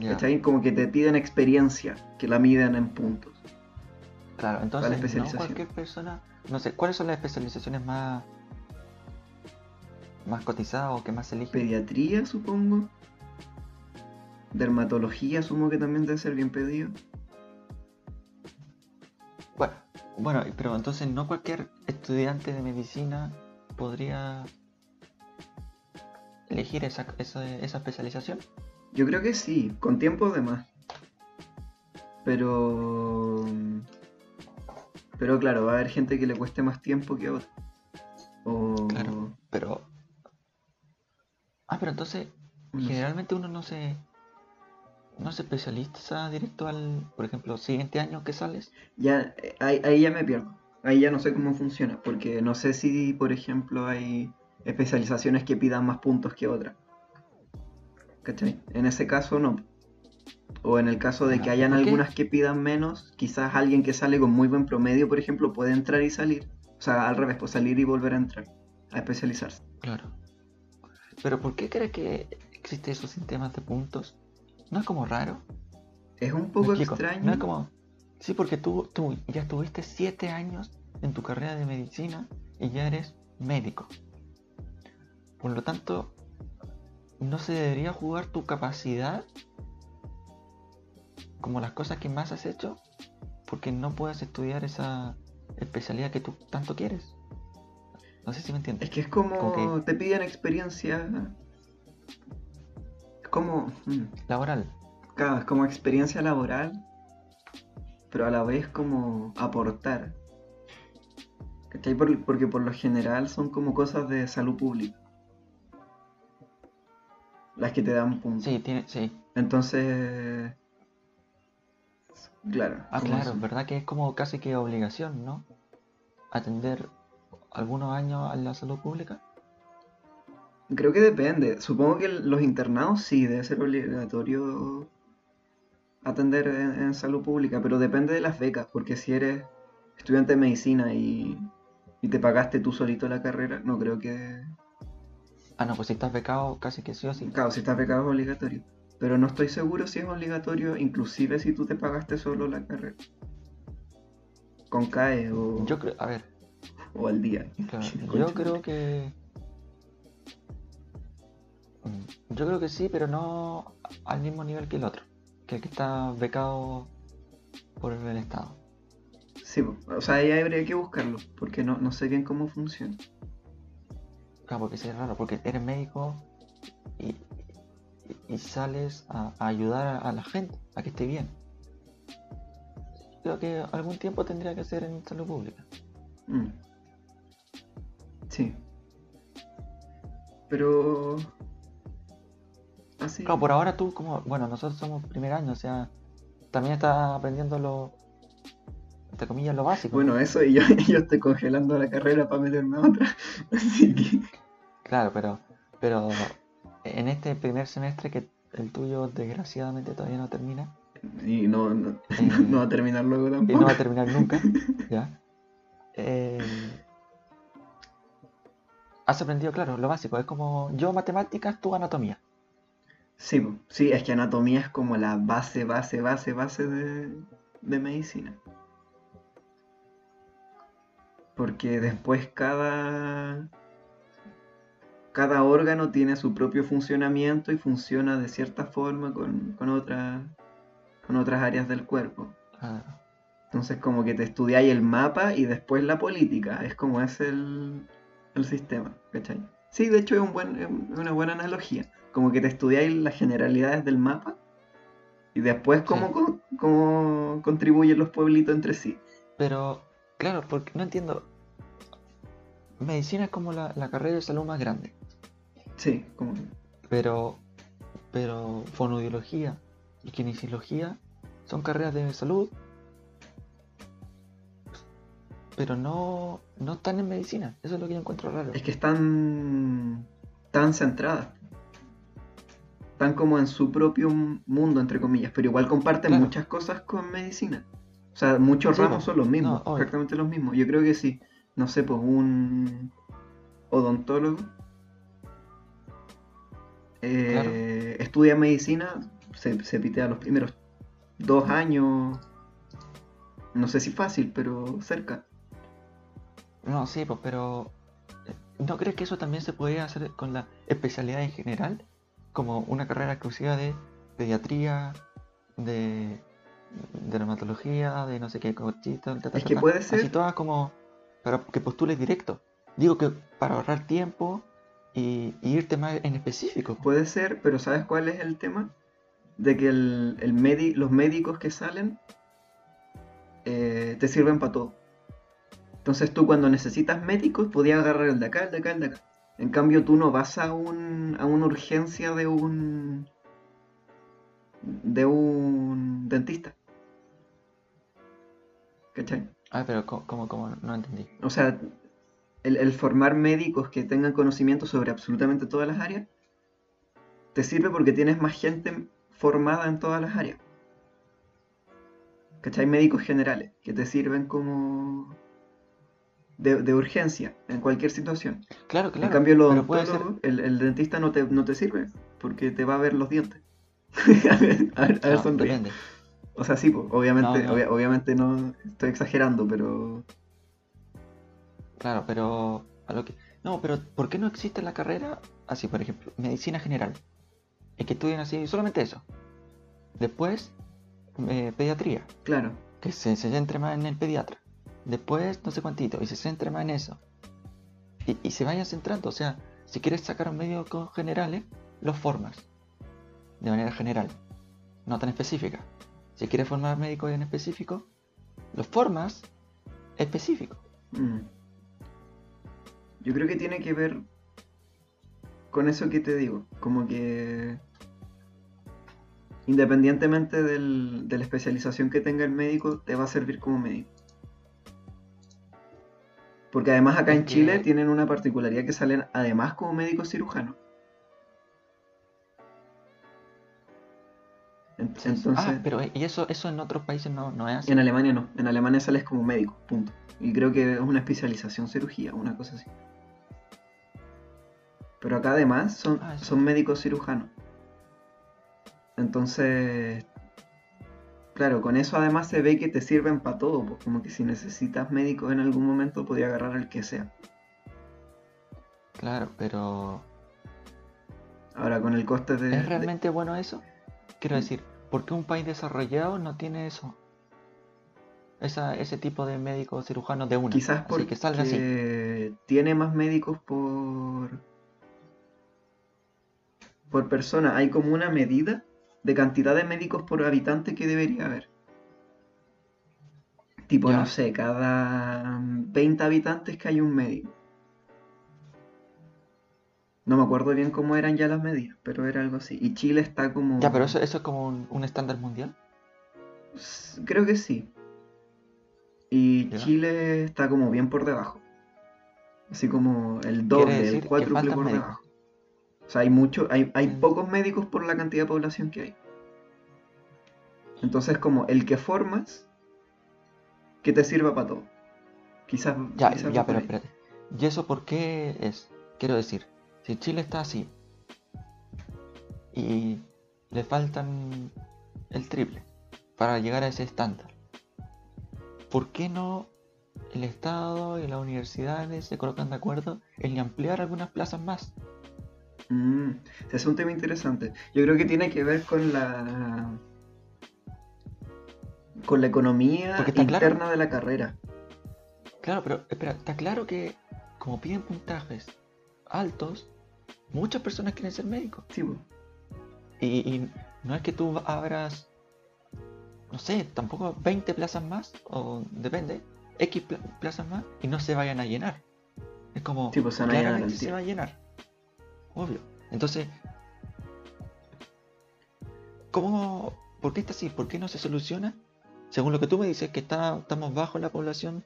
Ya, ¿Cachai? Como que te piden experiencia, que la miden en puntos. Claro, entonces no especialización. cualquier persona. No sé, ¿cuáles son las especializaciones más. más cotizadas o que más se eligen? Pediatría, supongo. Dermatología, supongo que también debe ser bien pedido. Bueno, bueno, pero entonces no cualquier estudiante de medicina podría elegir esa, esa, esa especialización. Yo creo que sí, con tiempo de más. Pero. Pero claro, va a haber gente que le cueste más tiempo que a otra. O. Claro. Pero. Ah, pero entonces, no sé. generalmente uno no se. No se especializa directo al, por ejemplo, siguiente año que sales. Ya, eh, ahí, ahí ya me pierdo. Ahí ya no sé cómo funciona, porque no sé si, por ejemplo, hay especializaciones que pidan más puntos que otras. ¿Cachai? En ese caso no. O en el caso de que hayan algunas que pidan menos, quizás alguien que sale con muy buen promedio, por ejemplo, puede entrar y salir. O sea, al revés, pues salir y volver a entrar, a especializarse. Claro. Pero ¿por qué crees que existe esos sistemas de puntos? ¿No es como raro? Es un poco extraño. No es como... Sí, porque tú, tú ya estuviste siete años en tu carrera de medicina y ya eres médico. Por lo tanto, no se debería jugar tu capacidad como las cosas que más has hecho porque no puedes estudiar esa especialidad que tú tanto quieres. No sé si me entiendes. Es que es como Como que- te piden experiencia. Es como. mm, Laboral. Claro, es como experiencia laboral, pero a la vez como aportar. Porque por lo general son como cosas de salud pública. Las que te dan puntos. Sí, tiene, sí. Entonces. Claro. Ah, claro, eso. verdad que es como casi que obligación, ¿no? Atender algunos años a la salud pública. Creo que depende. Supongo que los internados sí, debe ser obligatorio atender en, en salud pública, pero depende de las becas, porque si eres estudiante de medicina y, y te pagaste tú solito la carrera, no creo que... Ah, no, pues si estás becado, casi que sí o sí. Claro, si estás becado es obligatorio, pero no estoy seguro si es obligatorio, inclusive si tú te pagaste solo la carrera. Con CAE o, Yo creo, a ver, o al día. claro, yo creo que. Mm, Yo creo que sí, pero no al mismo nivel que el otro. Que el que está becado por el Estado. Sí, o sea, ahí habría que buscarlo, porque no, no sé bien cómo funciona. Claro, porque sí es raro, porque eres médico y, y- y sales a, a ayudar a, a la gente, a que esté bien. Creo que algún tiempo tendría que ser en salud pública. Mm. Sí. Pero... Así... Claro, por ahora tú, como, bueno, nosotros somos primer año, o sea, también estás aprendiendo lo, entre comillas, lo básico. Bueno, eso y yo, yo estoy congelando la carrera para meterme a otra. Así que... Claro, pero, pero en este primer semestre que el tuyo desgraciadamente todavía no termina, Y no, no, Eh, no va a terminar luego y tampoco. no va a terminar nunca, ¿ya? Eh, has aprendido, claro, lo básico, es como yo matemáticas, tú anatomía. Sí, po. sí, es que anatomía es como la base, base, base, base de, de medicina. Porque después cada, cada órgano tiene su propio funcionamiento y funciona de cierta forma con, con, otras- con otras áreas del cuerpo. Ah, Entonces como que te estudiáis el mapa y después la política. Es como es el, el sistema, ¿cachai? Sí, de hecho es, un buen, es una buena analogía. Como que te estudiáis las generalidades del mapa y después cómo, Sí. cómo contribuyen los pueblitos entre sí. Pero, claro, porque no entiendo. Medicina es como la, la carrera de salud más grande. Sí, como... Pero, pero fonoaudiología y kinesiología son carreras de salud, pero no, no están en medicina. Eso es lo que yo encuentro raro. Es que están tan centradas. Están como en su propio mundo, entre comillas, pero igual comparten Claro. muchas cosas con medicina. O sea, muchos Sí, ramos son los mismos, No, exactamente los mismos. Yo creo que sí. No sé, pues un odontólogo eh, estudia medicina, se, se pitea los primeros dos años. No sé si fácil, pero cerca. No, sí, pues, pero eh, ¿no crees que eso también se podría hacer con la especialidad en general? Como una carrera exclusiva de pediatría, de dermatología, de no sé qué cosita, ta, ta, Es que puede ser- Así todas como para que postules directo. Digo que para ahorrar tiempo y, y irte más en específico. Puede ser, pero ¿sabes cuál es el tema? De que el, el medi- los médicos que salen eh, te sirven para todo. Entonces tú cuando necesitas médicos podías agarrar el de acá, el de acá, el de acá. En cambio tú no vas a, un, a una urgencia de un de un dentista. ¿Cachai? Ah, pero ¿cómo, cómo? No entendí. O sea, el, el formar médicos que tengan conocimiento sobre absolutamente todas las áreas te sirve porque tienes más gente formada en todas las áreas. ¿Cachai? Médicos generales que te sirven como de, de urgencia en cualquier situación. Claro, claro. en cambio, puede ser... el, el dentista no te, no te sirve porque te va a ver los dientes. a ver, a ver, a ver, No. O sea, sí, pues, obviamente, No, no. obvia- obviamente no estoy exagerando, pero Claro, pero a lo que... No, pero ¿por qué no existe la carrera así, por ejemplo, medicina general? Es que estudien así solamente eso. Después, eh, pediatría, claro. que se, se centre más en el pediatra. Después, no sé cuántito, y se centre más en eso. Y, se vayan centrando, o sea, si quieres sacar un médico generales, los formas. De manera general, no tan específica. Si quieres formar médicos en específico, los formas específico. Mm. Yo creo que tiene que ver con eso que te digo, como que independientemente del- de la especialización que tenga el médico, te va a servir como médico. Porque además acá en Chile tienen una particularidad que salen además como médicos cirujanos. En- Entonces, ah, pero ¿y eso, eso en otros países no, no es así? en Alemania no, en Alemania sales como médico, punto. Y creo que es una especialización cirugía, una cosa así. Pero acá además son, Ah, son médicos cirujanos. Entonces, claro, con eso además se ve que te sirven para todo, pues como que si necesitas médico en algún momento podía agarrar al que sea. Claro, pero Ahora con el coste de... ¿es de- realmente bueno eso? Quiero decir, ¿por qué un país desarrollado no tiene eso? Esa, ese tipo de médico cirujano de una. quizás porque que salga así. tiene más médicos por... por persona. Hay como una medida de cantidad de médicos por habitante que debería haber. Tipo, Ya. no sé, cada 20 habitantes que hay un médico. No me acuerdo bien cómo eran ya las medidas, pero era algo así. Y Chile está como... Ya, pero eso, eso es como un, un estándar mundial. Creo que sí. Y Ya. Chile está como bien por debajo. Así como el doble, el cuádruple por médicos. debajo. O sea, hay mucho, hay, hay pocos médicos por la cantidad de población que hay. Entonces como el que formas que te sirva para todo. Quizás, Ya, quizás ya, pero ahí. espérate. ¿Y eso por qué es? Quiero decir, si Chile está así y le faltan el triple para llegar a ese estándar, ¿por qué no el Estado y las universidades se colocan de acuerdo en ampliar algunas plazas más? Mm, ese es un tema interesante. Yo creo que tiene que ver con la con la economía claro. interna de la carrera. Claro, pero espera, está claro que como piden puntajes altos, muchas personas quieren ser médicos. Sí. Y, y no es que tú abras, no sé, tampoco 20 plazas más, o depende, X pla- plazas más, y no se vayan a llenar. Es como, Sí, pues claramente se va a llenar. Obvio. Entonces, ¿cómo, por qué está así? ¿Por qué no se soluciona? Según lo que tú me dices, que está, estamos bajo la población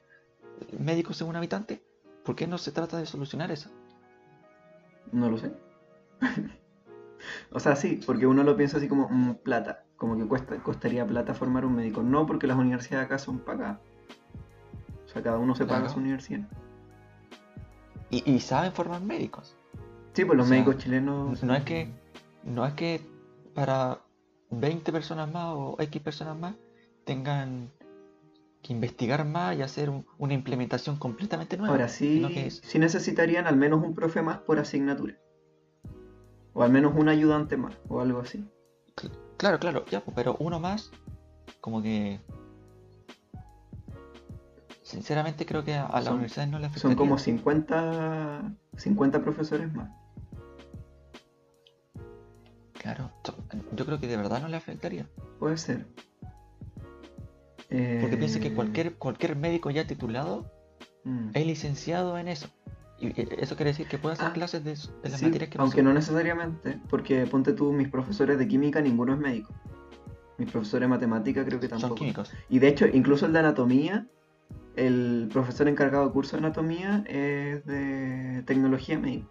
eh, médicos según habitante, ¿por qué no se trata de solucionar eso? No lo sé. o sea, sí, porque uno lo piensa así como mm, plata, como que cuesta, costaría plata formar un médico. No porque las universidades acá son pagadas. O sea, cada uno se paga Claro. su universidad. Y, y saben formar médicos. Sí, pues los O sea, médicos chilenos. No es que no es que para 20 personas más o X personas más tengan que investigar más y hacer un- una implementación completamente nueva. Ahora sí, que sí necesitarían al menos un profe más por asignatura. O al menos un ayudante más, o algo así. Claro, claro, ya, pues, pero uno más, como que. Sinceramente creo que a, a las Son- universidades no le Son afectaría. como 50, 50 profesores más. Claro, yo creo que de verdad no le afectaría. Puede ser. Porque piensa que Eh, cualquier, cualquier médico ya titulado mm. es licenciado en eso. Y eso quiere decir que puede hacer Ah, clases de, de las Sí, materias que aunque no necesariamente, porque ponte tú, mis profesores de química, ninguno es médico. Mi profesor de matemática creo que Son tampoco. químicos. Y de hecho, incluso el de anatomía, el profesor encargado de curso de anatomía es de tecnología médica.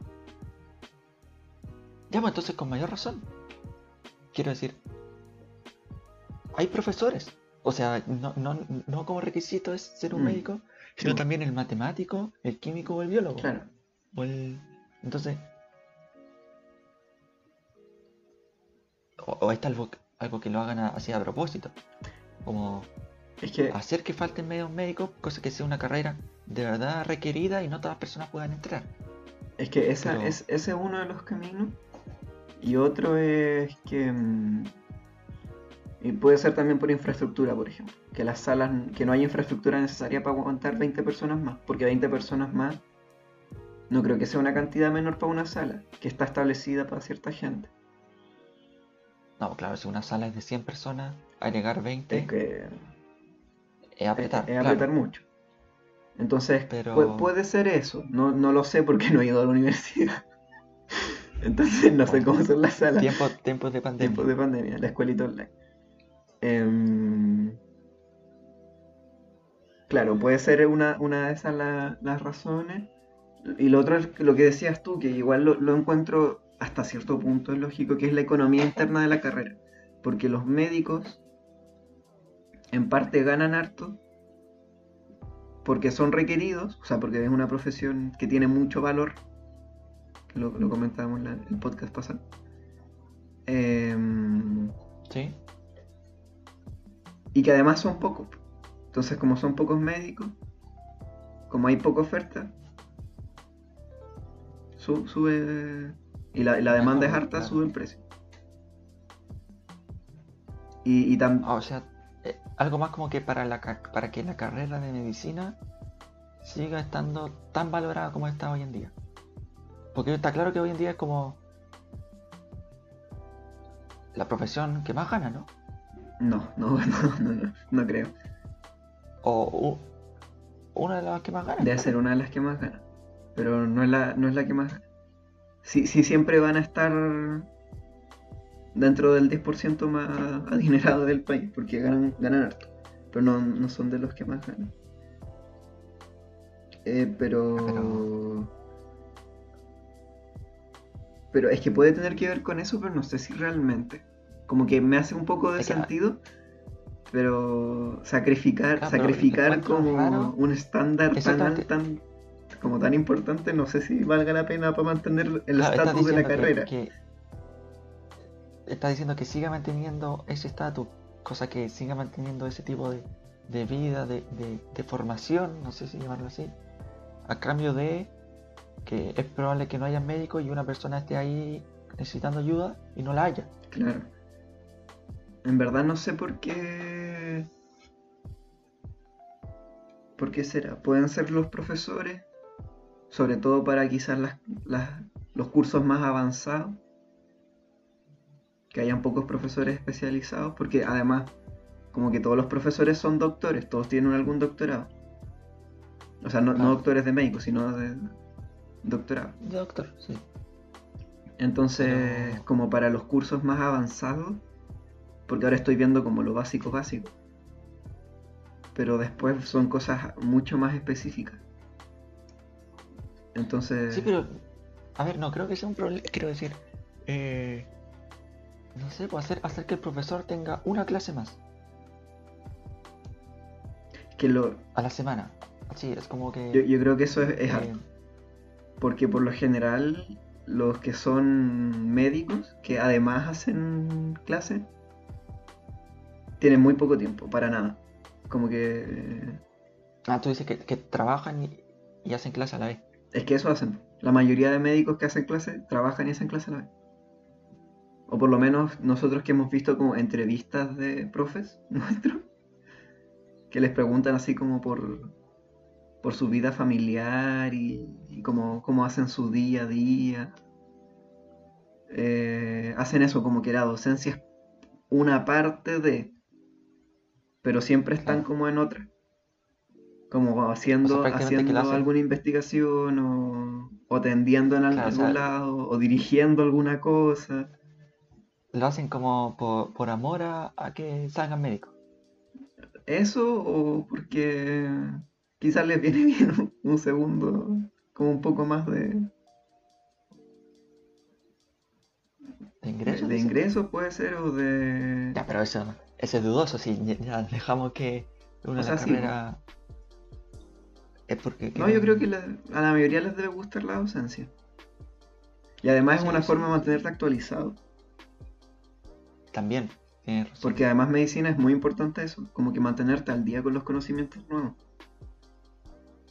Ya, pues entonces con mayor razón. Quiero decir, hay profesores. O sea, no, no, no como requisito es ser un Mm. médico, sino Mm. también el matemático, el químico o el biólogo. Claro. O el... Entonces... O, o está algo, algo que lo hagan a- así a propósito. Como Es que, hacer que falten medios médicos, cosa que sea una carrera de verdad requerida y no todas las personas puedan entrar. es que esa, pero- es, ese es uno de los caminos. Y otro es que... mm, Y puede ser también por infraestructura, por ejemplo. Que las salas, que no hay infraestructura necesaria para aguantar 20 personas más. Porque 20 personas más no creo que sea una cantidad menor para una sala, que está establecida para cierta gente. No, claro, si una sala es de 100 personas, agregar 20 Es que es apretar. es, es claro. apretar mucho. Entonces, Pero- pu- puede ser eso. No, no lo sé porque no he ido a la universidad. Entonces, no sé cómo son las salas. Tiempo, tiempos de pandemia. Tiempos de pandemia, la escuelita online. Em, claro, puede ser una, una de esas la- las razones. Y lo otro es lo que decías tú, que igual lo, lo encuentro hasta cierto punto es lógico, que es la economía interna de la carrera. Porque los médicos en parte ganan harto porque son requeridos, o sea, porque es una profesión que tiene mucho valor, lo, lo comentábamos en el podcast pasado. Em, Sí. y que además son pocos. Entonces, como son pocos médicos, como hay poca oferta, su- sube. Y la, la demanda es harta, sube el precio. Y, y tam- Ah, o sea, eh, algo más como que para, la, para que la carrera de medicina siga estando tan valorada como está hoy en día. Porque está claro que hoy en día es como la profesión que más gana, ¿no? no, no, no, no, no, no creo. O u- una de las que más gana. Debe ser una de las que más gana. Pero no es la, no es la que más gana. Sí, sí siempre van a estar dentro del 10% más adinerado del país, porque ganan, ganan harto. Pero no, no son de los que más ganan. Eh, pero... Pero- Pero es que puede tener que ver con eso, pero no sé si realmente. Como que me hace un poco de Es que- sentido, pero sacrificar, Claro, pero sacrificar encuentro como raro- un estándar tan, Exactamente. tan como tan importante, no sé si valga la pena para mantener el Claro, estatus de la que- carrera. que- estás diciendo que siga manteniendo ese estatus, cosa que siga manteniendo ese tipo de, de vida, de, de- de formación, no sé si llamarlo así, a cambio de que es probable que no haya médico y una persona esté ahí necesitando ayuda y no la haya. Claro. En verdad no sé por qué. ¿Por qué será? Pueden ser los profesores, sobre todo para quizás las, las- los cursos más avanzados, que hayan pocos profesores especializados, porque además, como que todos los profesores son doctores, todos tienen algún doctorado. O sea, no, no doctores de médicos, sino de doctorado. Doctor, sí. Entonces, Pero- como para los cursos más avanzados, porque ahora estoy viendo como lo básico básico, pero después son cosas mucho más específicas. Entonces, Sí, pero, a ver, no creo que sea un problema, quiero decir, eh, no sé, pues hacer, hacer que el profesor tenga una clase más que lo, a la semana. Sí, es como que... yo, yo creo que eso es, es eh, harto, porque por lo general los que son médicos, que además hacen clase, tienen muy poco tiempo, para nada. Como que Ah, tú dices que, que trabajan y, y hacen clase a la vez. Es que eso hacen. La mayoría de médicos que hacen clase trabajan y hacen clase a la vez. O por lo menos nosotros que hemos visto como entrevistas de profes nuestros, que les preguntan así como por, por su vida familiar y, y cómo, cómo hacen su día a día. Eh, hacen eso como que la docencia es una parte de, pero siempre están Claro. como en otra. Como haciendo, haciendo alguna investigación o, o atendiendo en o algún sea- lado o dirigiendo alguna cosa. lo hacen como por, por amor a, a que salgan médicos. Eso o porque quizás les viene bien un, un segundo, como un poco más de, ¿De de, ingresos? de dices? ingresos, puede ser, o de... Ya, pero eso, eso es dudoso, si ya, dejamos que una O de sea, sí, carreras es porque No, yo creo que la- a la mayoría les debe gustar la docencia. Y además es una sí. forma de mantenerte actualizado. también, tienes razón. Porque además medicina es muy importante eso, como que mantenerte al día con los conocimientos nuevos.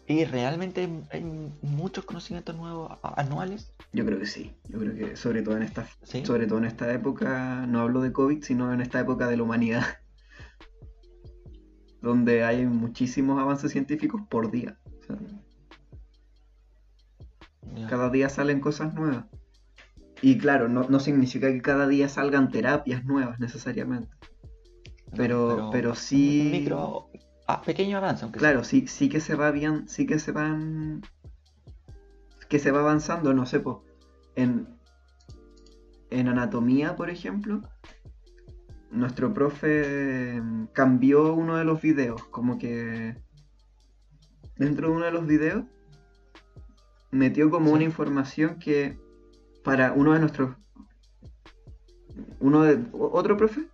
Y realmente hay, muchos conocimientos nuevos anuales, Yo creo que sí, yo creo que sobre todo en esta, ¿sí? sobre todo en esta época, no hablo de COVID, sino en esta época de la humanidad, donde hay muchísimos avances científicos por día. O sea, cada día salen cosas nuevas. Y claro, no, no significa que cada día salgan terapias nuevas necesariamente. No, pero- pero sí- Micro, ah, pequeño avance, aunque Claro, sí, sí que se va bien, sí que se van. que se va avanzando, no sé, po, en. En anatomía, por ejemplo, nuestro profe em, cambió uno de los videos, como que. Dentro de uno de los videos, metió como Sí. una información que para uno de nuestros. Uno de. Otro profe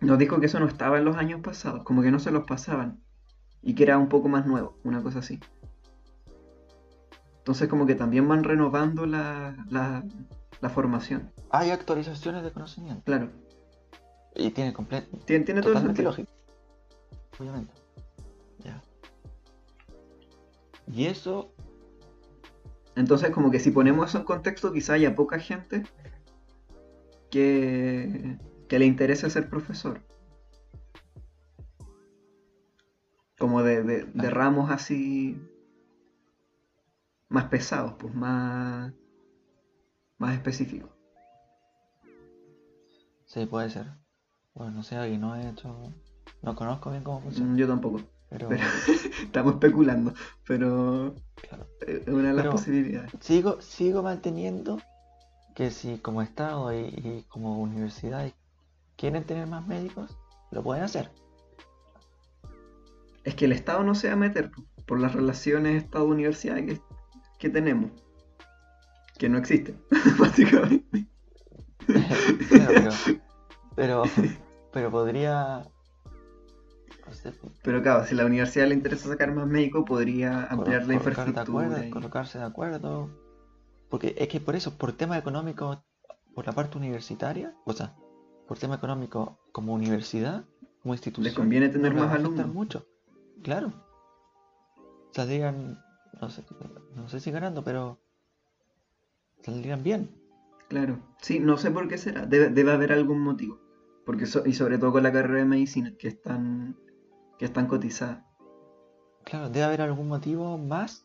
nos dijo que eso no estaba en los años pasados, como que no se los pasaban y que era un poco más nuevo, una cosa así. Entonces como que también van renovando la, la, la formación, Hay actualizaciones de conocimiento. claro. Y tiene completo. Tiene, tiene todo el sentido. lógico. Obviamente. Ya. Y eso, Entonces como que si ponemos eso en contexto, quizá haya poca gente que, que le interese ser profesor. Como de, de- de ramos así más pesados, pues más, más específicos. sí puede ser. Bueno, no sé, aquí no he hecho. No conozco bien cómo funciona. Mm, Yo tampoco. Pero, Pero estamos especulando, pero claro. es una de las Pero- posibilidades. Sigo, sigo manteniendo que si como Estado y, y como universidad quieren tener más médicos, lo pueden hacer. Es que el Estado no se va a meter po, por las relaciones Estado-universidad que, que tenemos. Que no existen, básicamente. Claro, pero, pero, pero podría. Pero claro, si a la universidad le interesa sacar más médicos, podría ampliar la colocar de infraestructura. acuerdo, y- colocarse de acuerdo. Porque es que por eso, por tema económico, por la parte universitaria, o sea, por tema económico como universidad, como institución, Les conviene tener no le más alumnos. mucho. Claro. Saldrían, no sé, no sé si ganando, pero saldrían bien. Claro. Sí, no sé por qué será. Debe, debe haber algún motivo. Porque so- y sobre todo con la carrera de medicina, que están, que están cotizadas. Claro, debe haber algún motivo más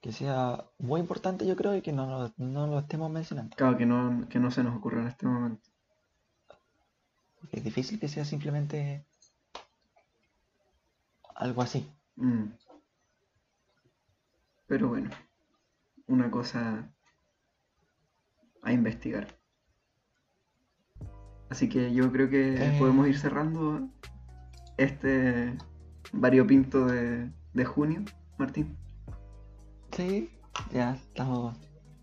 que sea muy importante, yo creo, y que no, lo- no lo estemos mencionando. Claro, que no, que no se nos ocurre en este momento. Es difícil que sea simplemente algo así. Mm. Pero bueno, una cosa a investigar. Así que yo creo que Eh. podemos ir cerrando este variopinto de, de junio, Martín. Sí, ya estamos,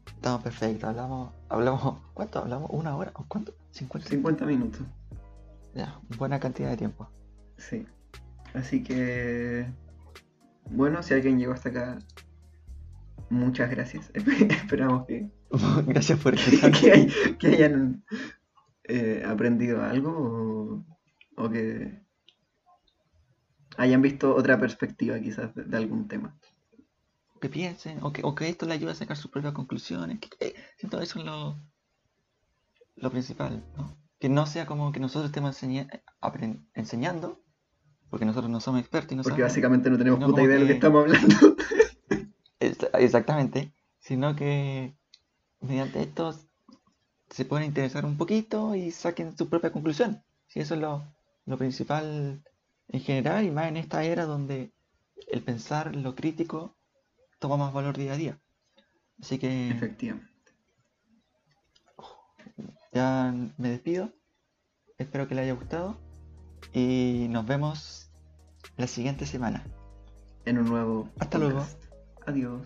estamos perfectos. Hablamos, hablamos, ¿cuánto hablamos? ¿Una hora? ¿O cuánto? ¿50? 50 minutos, Ya, buena cantidad de tiempo. sí. Así que, bueno, si alguien llegó hasta acá, muchas gracias. Esperamos que, Gracias por que, hay- que hayan eh, aprendido algo o, o que hayan visto otra perspectiva quizás de, de algún tema. Que piensen, o que, o que esto le ayude a sacar sus propias conclusiones. Que, eh, siento eso es lo, lo principal, ¿no? Que no sea como que nosotros estemos enseña- enseñando, porque nosotros no somos expertos y no Porque sabemos. básicamente no tenemos puta idea de lo que estamos hablando. Ex- Exactamente, sino que mediante esto se pueden interesar un poquito y saquen su propia conclusión. Si eso es lo, lo principal en general y más en esta era donde el pensar lo crítico toma más valor día a día. Así que Efectivamente. Ya me despido. Espero que les haya gustado. Y nos vemos la siguiente semana. En un nuevo. Hasta luego. Adiós.